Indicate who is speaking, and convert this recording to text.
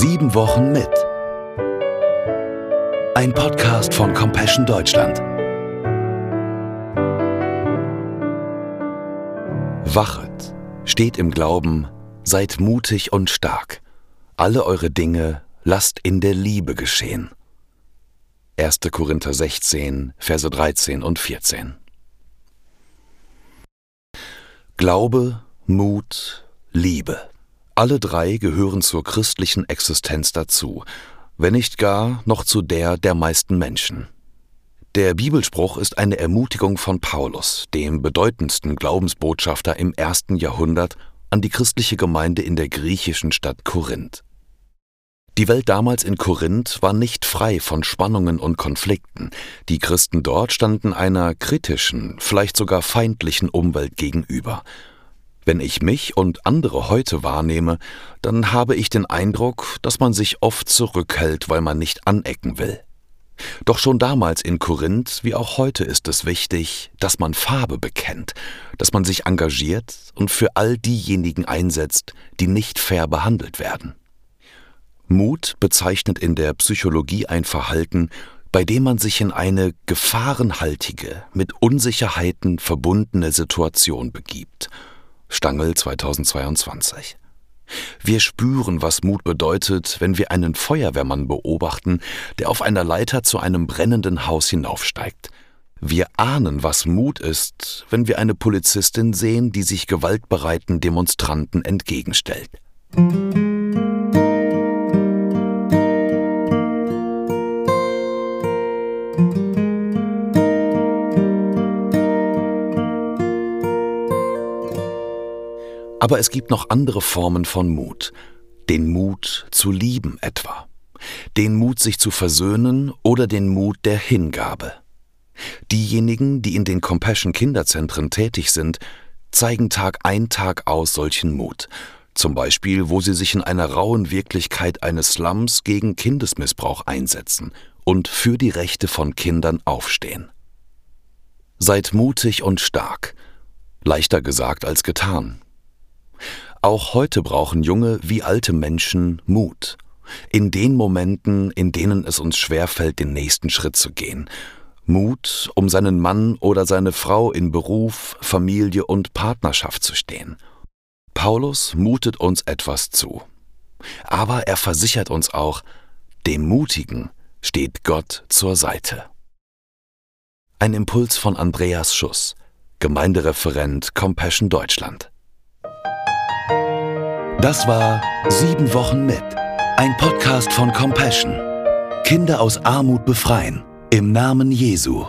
Speaker 1: Sieben Wochen mit. Ein Podcast von Compassion Deutschland. Wachet, steht im Glauben, seid mutig und stark. Alle eure Dinge lasst in der Liebe geschehen. 1. Korinther 16, Verse 13 und 14. Glaube, Mut, Liebe. Alle drei gehören zur christlichen Existenz dazu, wenn nicht gar noch zu der der meisten Menschen. Der Bibelspruch ist eine Ermutigung von Paulus, dem bedeutendsten Glaubensbotschafter im ersten Jahrhundert, an die christliche Gemeinde in der griechischen Stadt Korinth. Die Welt damals in Korinth war nicht frei von Spannungen und Konflikten. Die Christen dort standen einer kritischen, vielleicht sogar feindlichen Umwelt gegenüber. Wenn ich mich und andere heute wahrnehme, dann habe ich den Eindruck, dass man sich oft zurückhält, weil man nicht anecken will. Doch schon damals in Korinth wie auch heute ist es wichtig, dass man Farbe bekennt, dass man sich engagiert und für all diejenigen einsetzt, die nicht fair behandelt werden. Mut bezeichnet in der Psychologie ein Verhalten, bei dem man sich in eine gefahrenhaltige, mit Unsicherheiten verbundene Situation begibt – Stangl 2022. Wir spüren, was Mut bedeutet, wenn wir einen Feuerwehrmann beobachten, der auf einer Leiter zu einem brennenden Haus hinaufsteigt. Wir ahnen, was Mut ist, wenn wir eine Polizistin sehen, die sich gewaltbereiten Demonstranten entgegenstellt. Aber es gibt noch andere Formen von Mut. Den Mut zu lieben etwa. Den Mut, sich zu versöhnen oder den Mut der Hingabe. Diejenigen, die in den Compassion Kinderzentren tätig sind, zeigen Tag ein Tag aus solchen Mut. Zum Beispiel, wo sie sich in einer rauen Wirklichkeit eines Slums gegen Kindesmissbrauch einsetzen und für die Rechte von Kindern aufstehen. Seid mutig und stark. Leichter gesagt als getan. Auch heute brauchen junge wie alte Menschen Mut. In den Momenten, in denen es uns schwerfällt, den nächsten Schritt zu gehen. Mut, um seinen Mann oder seine Frau in Beruf, Familie und Partnerschaft zu stehen. Paulus mutet uns etwas zu. Aber er versichert uns auch, dem Mutigen steht Gott zur Seite. Ein Impuls von Andreas Schuss, Gemeindereferent Compassion Deutschland. Das war Sieben Wochen mit, ein Podcast von Compassion. Kinder aus Armut befreien, im Namen Jesu.